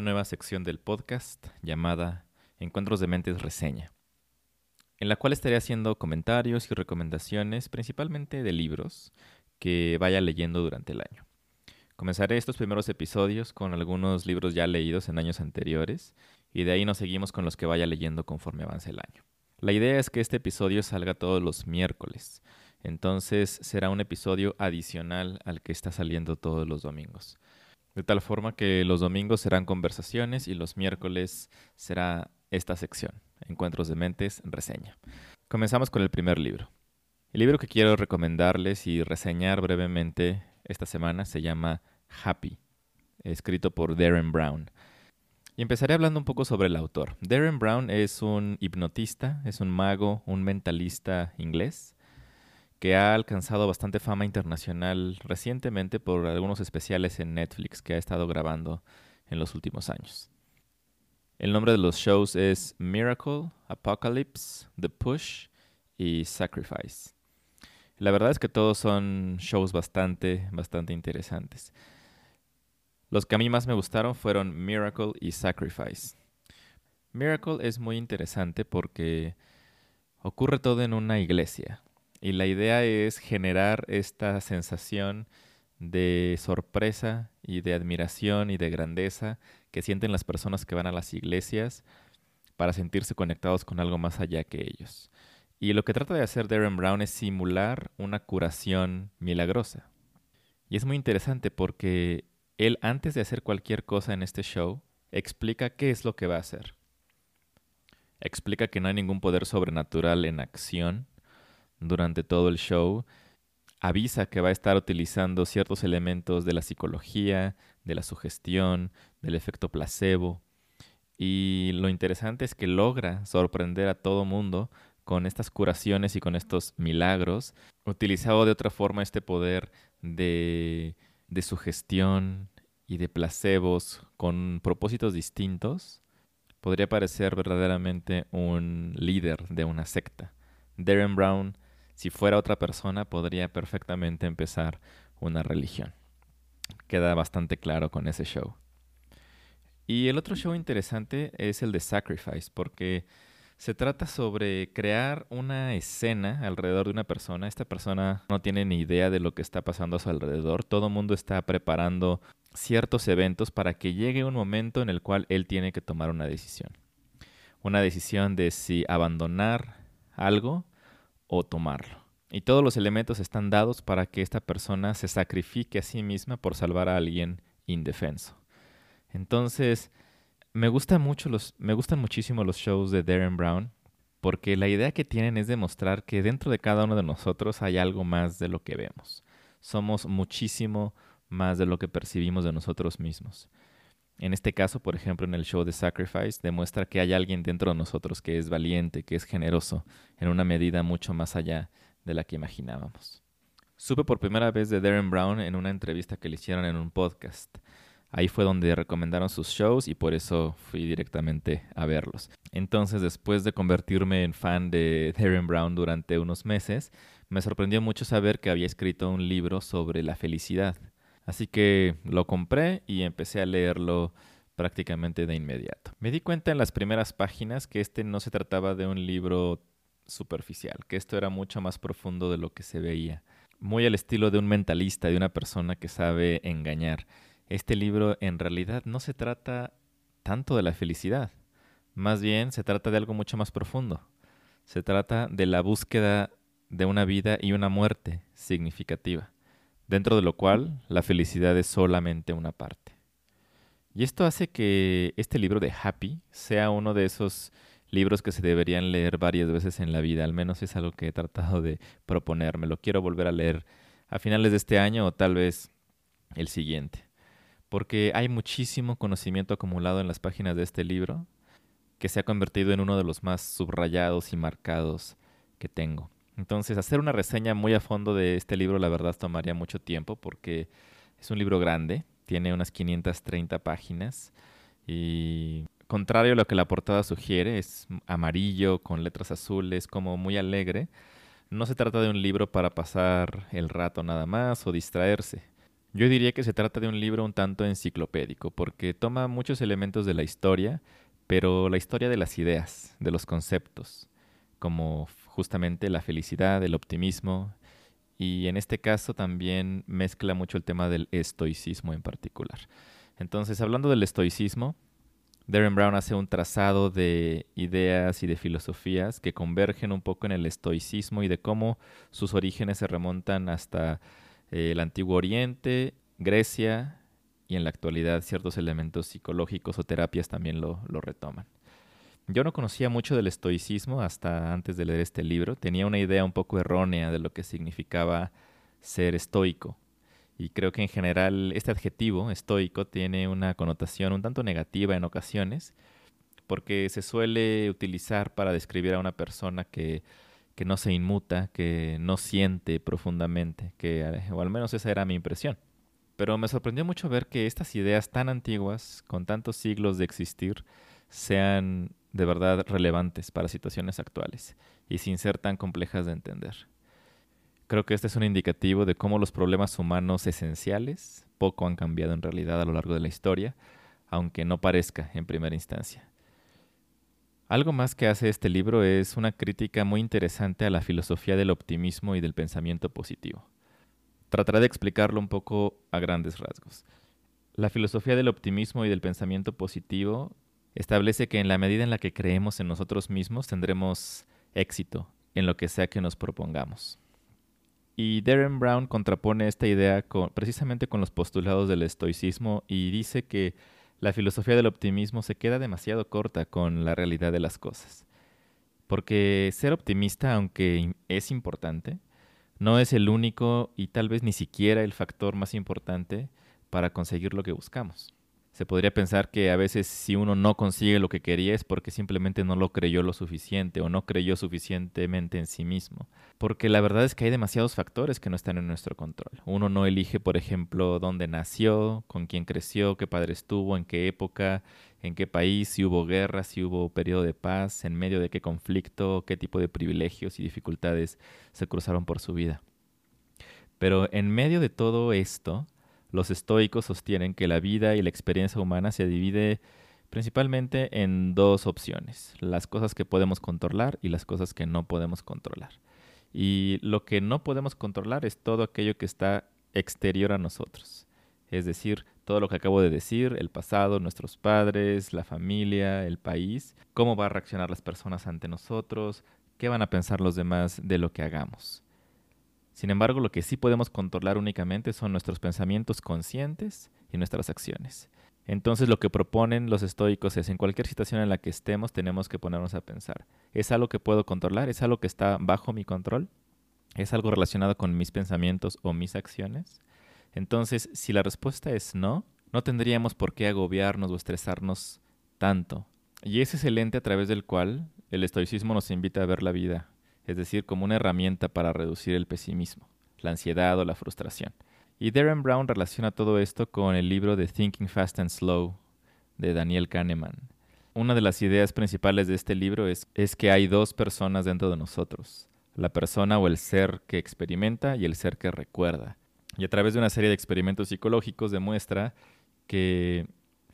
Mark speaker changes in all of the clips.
Speaker 1: nueva sección del podcast llamada Encuentros de Mentes Reseña, en la cual estaré haciendo comentarios y recomendaciones principalmente de libros que vaya leyendo durante el año. Comenzaré estos primeros episodios con algunos libros ya leídos en años anteriores y de ahí nos seguimos con los que vaya leyendo conforme avance el año. La idea es que este episodio salga todos los miércoles, entonces será un episodio adicional al que está saliendo todos los domingos. De tal forma que los domingos serán conversaciones y los miércoles será esta sección, Encuentros de Mentes, reseña. Comenzamos con el primer libro. El libro que quiero recomendarles y reseñar brevemente esta semana se llama Happy, escrito por Darren Brown. Y empezaré hablando un poco sobre el autor. Darren Brown es un hipnotista, es un mago, un mentalista inglés que ha alcanzado bastante fama internacional recientemente por algunos especiales en Netflix que ha estado grabando en los últimos años. El nombre de los shows es Miracle, Apocalypse, The Push y Sacrifice. La verdad es que todos son shows bastante, bastante interesantes. Los que a mí más me gustaron fueron Miracle y Sacrifice. Miracle es muy interesante porque ocurre todo en una iglesia. Y la idea es generar esta sensación de sorpresa y de admiración y de grandeza que sienten las personas que van a las iglesias para sentirse conectados con algo más allá que ellos. Y lo que trata de hacer Darren Brown es simular una curación milagrosa. Y es muy interesante porque él antes de hacer cualquier cosa en este show explica qué es lo que va a hacer. Explica que no hay ningún poder sobrenatural en acción durante todo el show. Avisa que va a estar utilizando ciertos elementos de la psicología, de la sugestión, del efecto placebo. Y lo interesante es que logra sorprender a todo mundo con estas curaciones y con estos milagros, utilizado de otra forma este poder de, de sugestión y de placebos con propósitos distintos, podría parecer verdaderamente un líder de una secta. Darren Brown si fuera otra persona, podría perfectamente empezar una religión. Queda bastante claro con ese show. Y el otro show interesante es el de Sacrifice, porque se trata sobre crear una escena alrededor de una persona. Esta persona no tiene ni idea de lo que está pasando a su alrededor. Todo el mundo está preparando ciertos eventos para que llegue un momento en el cual él tiene que tomar una decisión. Una decisión de si abandonar algo o tomarlo. Y todos los elementos están dados para que esta persona se sacrifique a sí misma por salvar a alguien indefenso. Entonces, me, gusta mucho los, me gustan muchísimo los shows de Darren Brown porque la idea que tienen es demostrar que dentro de cada uno de nosotros hay algo más de lo que vemos. Somos muchísimo más de lo que percibimos de nosotros mismos. En este caso, por ejemplo, en el show de Sacrifice, demuestra que hay alguien dentro de nosotros que es valiente, que es generoso, en una medida mucho más allá de la que imaginábamos. Supe por primera vez de Darren Brown en una entrevista que le hicieron en un podcast. Ahí fue donde recomendaron sus shows y por eso fui directamente a verlos. Entonces, después de convertirme en fan de Darren Brown durante unos meses, me sorprendió mucho saber que había escrito un libro sobre la felicidad. Así que lo compré y empecé a leerlo prácticamente de inmediato. Me di cuenta en las primeras páginas que este no se trataba de un libro superficial, que esto era mucho más profundo de lo que se veía. Muy al estilo de un mentalista, de una persona que sabe engañar. Este libro en realidad no se trata tanto de la felicidad, más bien se trata de algo mucho más profundo. Se trata de la búsqueda de una vida y una muerte significativa dentro de lo cual la felicidad es solamente una parte. Y esto hace que este libro de Happy sea uno de esos libros que se deberían leer varias veces en la vida, al menos es algo que he tratado de proponerme, lo quiero volver a leer a finales de este año o tal vez el siguiente, porque hay muchísimo conocimiento acumulado en las páginas de este libro que se ha convertido en uno de los más subrayados y marcados que tengo. Entonces, hacer una reseña muy a fondo de este libro, la verdad, tomaría mucho tiempo porque es un libro grande, tiene unas 530 páginas y contrario a lo que la portada sugiere, es amarillo con letras azules, como muy alegre. No se trata de un libro para pasar el rato nada más o distraerse. Yo diría que se trata de un libro un tanto enciclopédico, porque toma muchos elementos de la historia, pero la historia de las ideas, de los conceptos, como justamente la felicidad, el optimismo, y en este caso también mezcla mucho el tema del estoicismo en particular. Entonces, hablando del estoicismo, Darren Brown hace un trazado de ideas y de filosofías que convergen un poco en el estoicismo y de cómo sus orígenes se remontan hasta eh, el Antiguo Oriente, Grecia y en la actualidad ciertos elementos psicológicos o terapias también lo, lo retoman. Yo no conocía mucho del estoicismo hasta antes de leer este libro. Tenía una idea un poco errónea de lo que significaba ser estoico. Y creo que en general este adjetivo, estoico, tiene una connotación un tanto negativa en ocasiones, porque se suele utilizar para describir a una persona que que no se inmuta, que no siente profundamente, que, o al menos esa era mi impresión. Pero me sorprendió mucho ver que estas ideas tan antiguas, con tantos siglos de existir, sean de verdad relevantes para situaciones actuales y sin ser tan complejas de entender. Creo que este es un indicativo de cómo los problemas humanos esenciales poco han cambiado en realidad a lo largo de la historia, aunque no parezca en primera instancia. Algo más que hace este libro es una crítica muy interesante a la filosofía del optimismo y del pensamiento positivo. Trataré de explicarlo un poco a grandes rasgos. La filosofía del optimismo y del pensamiento positivo establece que en la medida en la que creemos en nosotros mismos tendremos éxito en lo que sea que nos propongamos. Y Darren Brown contrapone esta idea precisamente con los postulados del estoicismo y dice que la filosofía del optimismo se queda demasiado corta con la realidad de las cosas. Porque ser optimista, aunque es importante, no es el único y tal vez ni siquiera el factor más importante para conseguir lo que buscamos. Se podría pensar que a veces si uno no consigue lo que quería es porque simplemente no lo creyó lo suficiente o no creyó suficientemente en sí mismo. Porque la verdad es que hay demasiados factores que no están en nuestro control. Uno no elige, por ejemplo, dónde nació, con quién creció, qué padres tuvo, en qué época, en qué país, si hubo guerra, si hubo periodo de paz, en medio de qué conflicto, qué tipo de privilegios y dificultades se cruzaron por su vida. Pero en medio de todo esto, los estoicos sostienen que la vida y la experiencia humana se divide principalmente en dos opciones, las cosas que podemos controlar y las cosas que no podemos controlar. Y lo que no podemos controlar es todo aquello que está exterior a nosotros. Es decir, todo lo que acabo de decir, el pasado, nuestros padres, la familia, el país, cómo van a reaccionar las personas ante nosotros, qué van a pensar los demás de lo que hagamos. Sin embargo, lo que sí podemos controlar únicamente son nuestros pensamientos conscientes y nuestras acciones. Entonces lo que proponen los estoicos es en cualquier situación en la que estemos tenemos que ponernos a pensar, ¿es algo que puedo controlar? ¿Es algo que está bajo mi control? ¿Es algo relacionado con mis pensamientos o mis acciones? Entonces, si la respuesta es no, no tendríamos por qué agobiarnos o estresarnos tanto. Y ese es el ente a través del cual el estoicismo nos invita a ver la vida es decir, como una herramienta para reducir el pesimismo, la ansiedad o la frustración. Y Darren Brown relaciona todo esto con el libro de Thinking Fast and Slow de Daniel Kahneman. Una de las ideas principales de este libro es, es que hay dos personas dentro de nosotros, la persona o el ser que experimenta y el ser que recuerda. Y a través de una serie de experimentos psicológicos demuestra que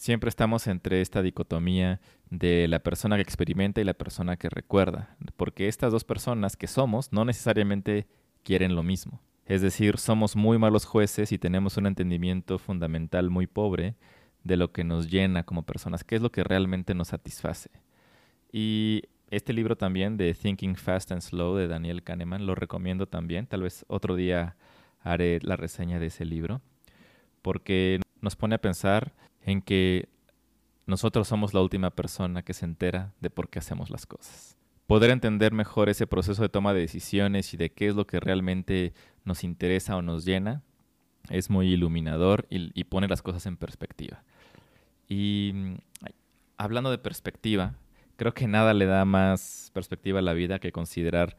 Speaker 1: siempre estamos entre esta dicotomía de la persona que experimenta y la persona que recuerda, porque estas dos personas que somos no necesariamente quieren lo mismo. Es decir, somos muy malos jueces y tenemos un entendimiento fundamental muy pobre de lo que nos llena como personas, qué es lo que realmente nos satisface. Y este libro también de Thinking Fast and Slow de Daniel Kahneman lo recomiendo también, tal vez otro día haré la reseña de ese libro, porque nos pone a pensar en que nosotros somos la última persona que se entera de por qué hacemos las cosas. Poder entender mejor ese proceso de toma de decisiones y de qué es lo que realmente nos interesa o nos llena es muy iluminador y, pone las cosas en perspectiva. Y hablando de perspectiva, creo que nada le da más perspectiva a la vida que considerar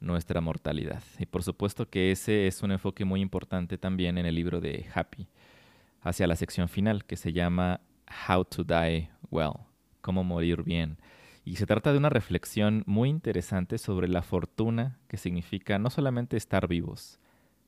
Speaker 1: nuestra mortalidad. Y por supuesto que ese es un enfoque muy importante también en el libro de Happy, hacia la sección final que se llama How to Die Well, cómo morir bien. Y se trata de una reflexión muy interesante sobre la fortuna que significa no solamente estar vivos,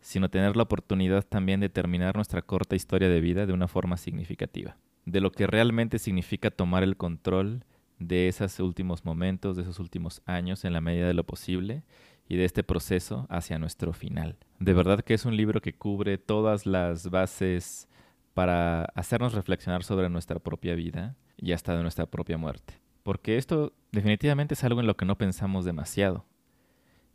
Speaker 1: sino tener la oportunidad también de terminar nuestra corta historia de vida de una forma significativa, de lo que realmente significa tomar el control de esos últimos momentos, de esos últimos años en la medida de lo posible y de este proceso hacia nuestro final. De verdad que es un libro que cubre todas las bases para hacernos reflexionar sobre nuestra propia vida y hasta de nuestra propia muerte. Porque esto definitivamente es algo en lo que no pensamos demasiado.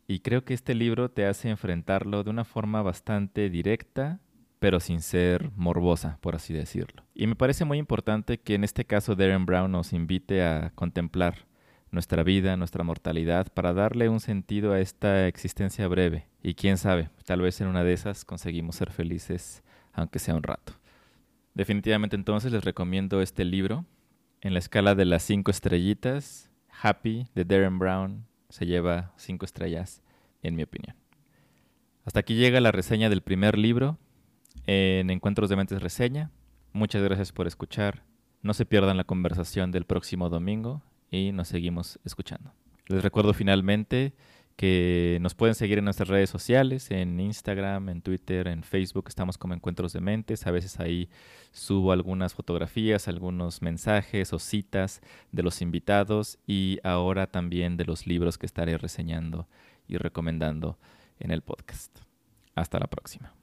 Speaker 1: Y creo que este libro te hace enfrentarlo de una forma bastante directa, pero sin ser morbosa, por así decirlo. Y me parece muy importante que en este caso Darren Brown nos invite a contemplar nuestra vida, nuestra mortalidad, para darle un sentido a esta existencia breve. Y quién sabe, tal vez en una de esas conseguimos ser felices, aunque sea un rato. Definitivamente entonces les recomiendo este libro. En la escala de las cinco estrellitas, Happy de Darren Brown se lleva cinco estrellas, en mi opinión. Hasta aquí llega la reseña del primer libro en Encuentros de Mentes Reseña. Muchas gracias por escuchar. No se pierdan la conversación del próximo domingo y nos seguimos escuchando. Les recuerdo finalmente que nos pueden seguir en nuestras redes sociales, en Instagram, en Twitter, en Facebook, estamos como Encuentros de Mentes, a veces ahí subo algunas fotografías, algunos mensajes o citas de los invitados y ahora también de los libros que estaré reseñando y recomendando en el podcast. Hasta la próxima.